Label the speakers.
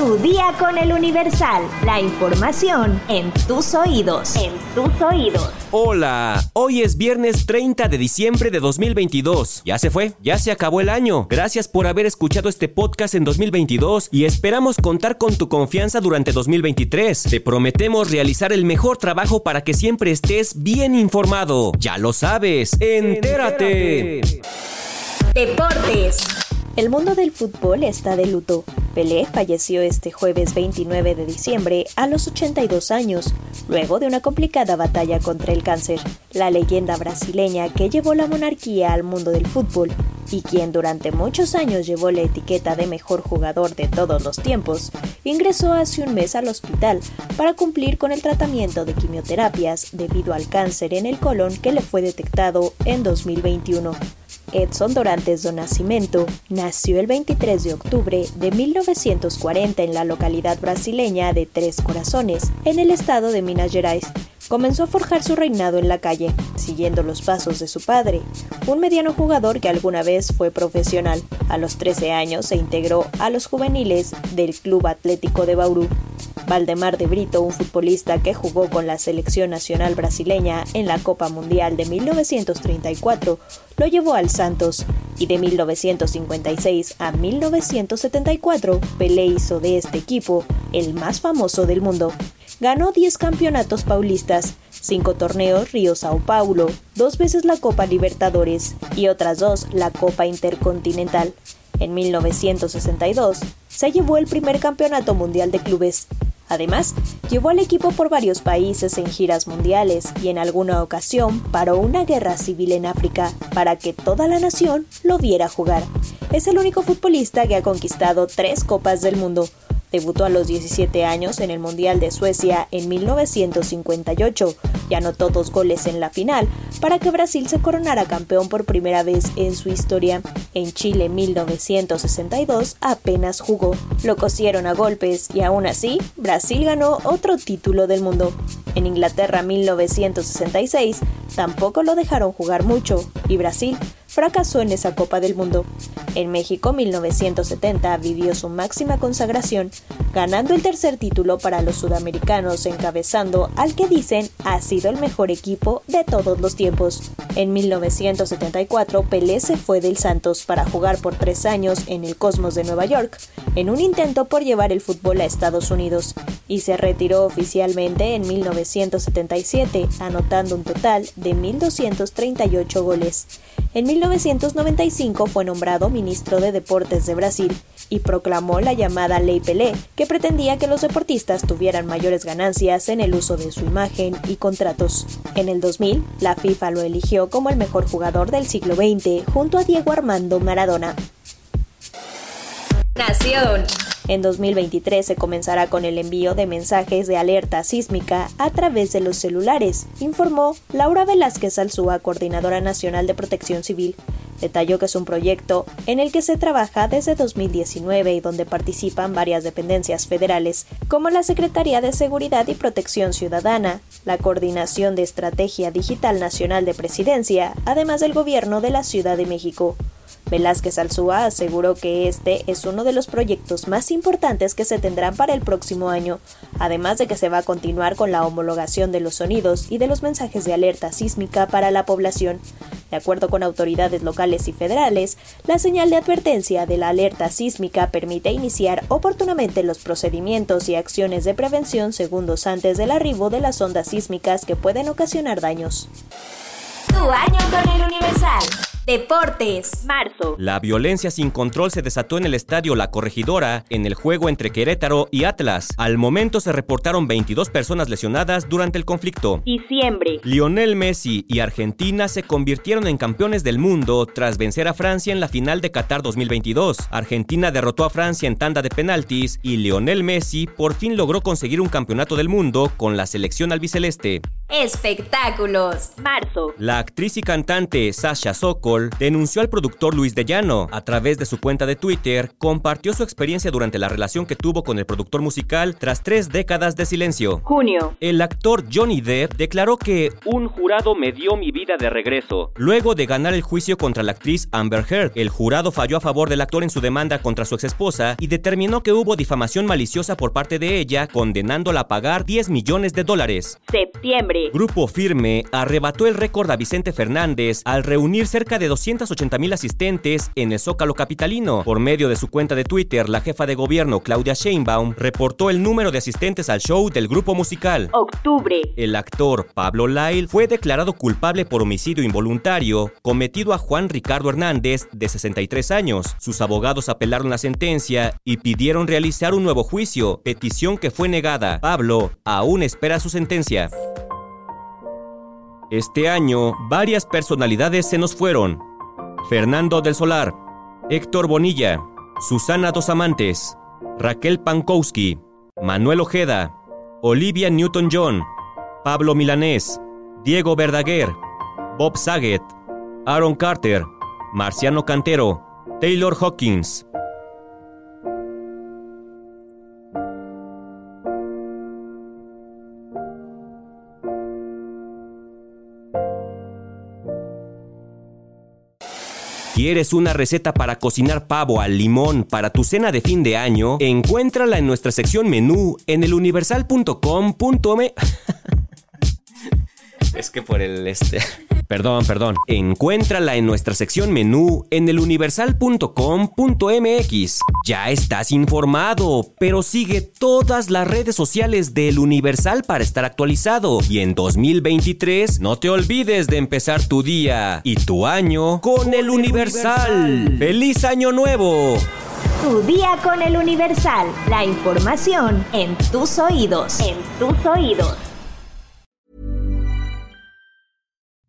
Speaker 1: Tu día con el Universal. La información en tus oídos. En tus oídos.
Speaker 2: Hola, hoy es viernes 30 de diciembre de 2022. Ya se fue, ya se acabó el año. Gracias por haber escuchado este podcast en 2022 y esperamos contar con tu confianza durante 2023. Te prometemos realizar el mejor trabajo para que siempre estés bien informado. Ya lo sabes, entérate.
Speaker 1: Deportes.
Speaker 3: El mundo del fútbol está de luto. Pelé falleció este jueves 29 de diciembre a los 82 años, luego de una complicada batalla contra el cáncer. La leyenda brasileña que llevó la monarquía al mundo del fútbol y quien durante muchos años llevó la etiqueta de mejor jugador de todos los tiempos, ingresó hace un mes al hospital para cumplir con el tratamiento de quimioterapias debido al cáncer en el colon que le fue detectado en 2021. Edson Dorantes do Nascimento nació el 23 de octubre de 1940 en la localidad brasileña de Tres Corazones, en el estado de Minas Gerais. Comenzó a forjar su reinado en la calle, siguiendo los pasos de su padre, un mediano jugador que alguna vez fue profesional. A los 13 años se integró a los juveniles del Club Atlético de Bauru. Valdemar de Brito, un futbolista que jugó con la selección nacional brasileña en la Copa Mundial de 1934, lo llevó al Santos y de 1956 a 1974 Pelé hizo de este equipo el más famoso del mundo. Ganó 10 campeonatos paulistas, 5 torneos Río Sao Paulo, dos veces la Copa Libertadores y otras dos la Copa Intercontinental. En 1962 se llevó el primer campeonato mundial de clubes Además, llevó al equipo por varios países en giras mundiales y en alguna ocasión paró una guerra civil en África para que toda la nación lo viera jugar. Es el único futbolista que ha conquistado tres Copas del Mundo, Debutó a los 17 años en el Mundial de Suecia en 1958 y anotó dos goles en la final para que Brasil se coronara campeón por primera vez en su historia. En Chile 1962 apenas jugó, lo cosieron a golpes y aún así Brasil ganó otro título del mundo. En Inglaterra 1966 tampoco lo dejaron jugar mucho y Brasil fracasó en esa Copa del Mundo. En México 1970 vivió su máxima consagración, ganando el tercer título para los sudamericanos, encabezando al que dicen ha sido el mejor equipo de todos los tiempos. En 1974 Pelé se fue del Santos para jugar por tres años en el Cosmos de Nueva York, en un intento por llevar el fútbol a Estados Unidos, y se retiró oficialmente en 1977, anotando un total de 1.238 goles. En 1995 fue nombrado ministro de Deportes de Brasil y proclamó la llamada Ley Pelé, que pretendía que los deportistas tuvieran mayores ganancias en el uso de su imagen y contratos. En el 2000, la FIFA lo eligió como el mejor jugador del siglo XX junto a Diego Armando Maradona.
Speaker 1: Nación.
Speaker 3: En 2023 se comenzará con el envío de mensajes de alerta sísmica a través de los celulares, informó Laura Velázquez Alzúa, coordinadora nacional de protección civil. Detalló que es un proyecto en el que se trabaja desde 2019 y donde participan varias dependencias federales, como la Secretaría de Seguridad y Protección Ciudadana, la Coordinación de Estrategia Digital Nacional de Presidencia, además del Gobierno de la Ciudad de México. Velázquez Alzúa aseguró que este es uno de los proyectos más importantes que se tendrán para el próximo año, además de que se va a continuar con la homologación de los sonidos y de los mensajes de alerta sísmica para la población. De acuerdo con autoridades locales y federales, la señal de advertencia de la alerta sísmica permite iniciar oportunamente los procedimientos y acciones de prevención segundos antes del arribo de las ondas sísmicas que pueden ocasionar daños.
Speaker 1: Tu año con el Universal. Deportes.
Speaker 3: Marzo.
Speaker 2: La violencia sin control se desató en el estadio La Corregidora en el juego entre Querétaro y Atlas. Al momento se reportaron 22 personas lesionadas durante el conflicto.
Speaker 3: Diciembre.
Speaker 2: Lionel Messi y Argentina se convirtieron en campeones del mundo tras vencer a Francia en la final de Qatar 2022. Argentina derrotó a Francia en tanda de penaltis y Lionel Messi por fin logró conseguir un campeonato del mundo con la selección albiceleste.
Speaker 1: Espectáculos. Marzo.
Speaker 2: La actriz y cantante Sasha Denunció al productor Luis de Llano. A través de su cuenta de Twitter, compartió su experiencia durante la relación que tuvo con el productor musical tras tres décadas de silencio.
Speaker 1: Junio.
Speaker 2: El actor Johnny Depp declaró que un jurado me dio mi vida de regreso. Luego de ganar el juicio contra la actriz Amber Heard, el jurado falló a favor del actor en su demanda contra su exesposa y determinó que hubo difamación maliciosa por parte de ella, condenándola a pagar 10 millones de dólares.
Speaker 1: Septiembre.
Speaker 2: Grupo Firme arrebató el récord a Vicente Fernández al reunir cerca de 280 mil asistentes en el Zócalo Capitalino. Por medio de su cuenta de Twitter, la jefa de gobierno Claudia Sheinbaum reportó el número de asistentes al show del grupo musical.
Speaker 1: Octubre.
Speaker 2: El actor Pablo Lyle fue declarado culpable por homicidio involuntario cometido a Juan Ricardo Hernández, de 63 años. Sus abogados apelaron la sentencia y pidieron realizar un nuevo juicio, petición que fue negada. Pablo aún espera su sentencia. Este año, varias personalidades se nos fueron. Fernando del Solar, Héctor Bonilla, Susana Dos Amantes, Raquel Pankowski, Manuel Ojeda, Olivia Newton-John, Pablo Milanés, Diego Verdaguer, Bob Saget, Aaron Carter, Marciano Cantero, Taylor Hawkins, ¿Quieres una receta para cocinar pavo al limón para tu cena de fin de año? Encuéntrala en nuestra sección menú en eluniversal.com.me. es que por el este. Perdón, perdón. Encuéntrala en nuestra sección menú en eluniversal.com.mx. Ya estás informado, pero sigue todas las redes sociales del Universal para estar actualizado. Y en 2023, no te olvides de empezar tu día y tu año con, el Universal. ¡Feliz Año Nuevo!
Speaker 1: Tu día con el Universal. La información en tus oídos. En tus oídos.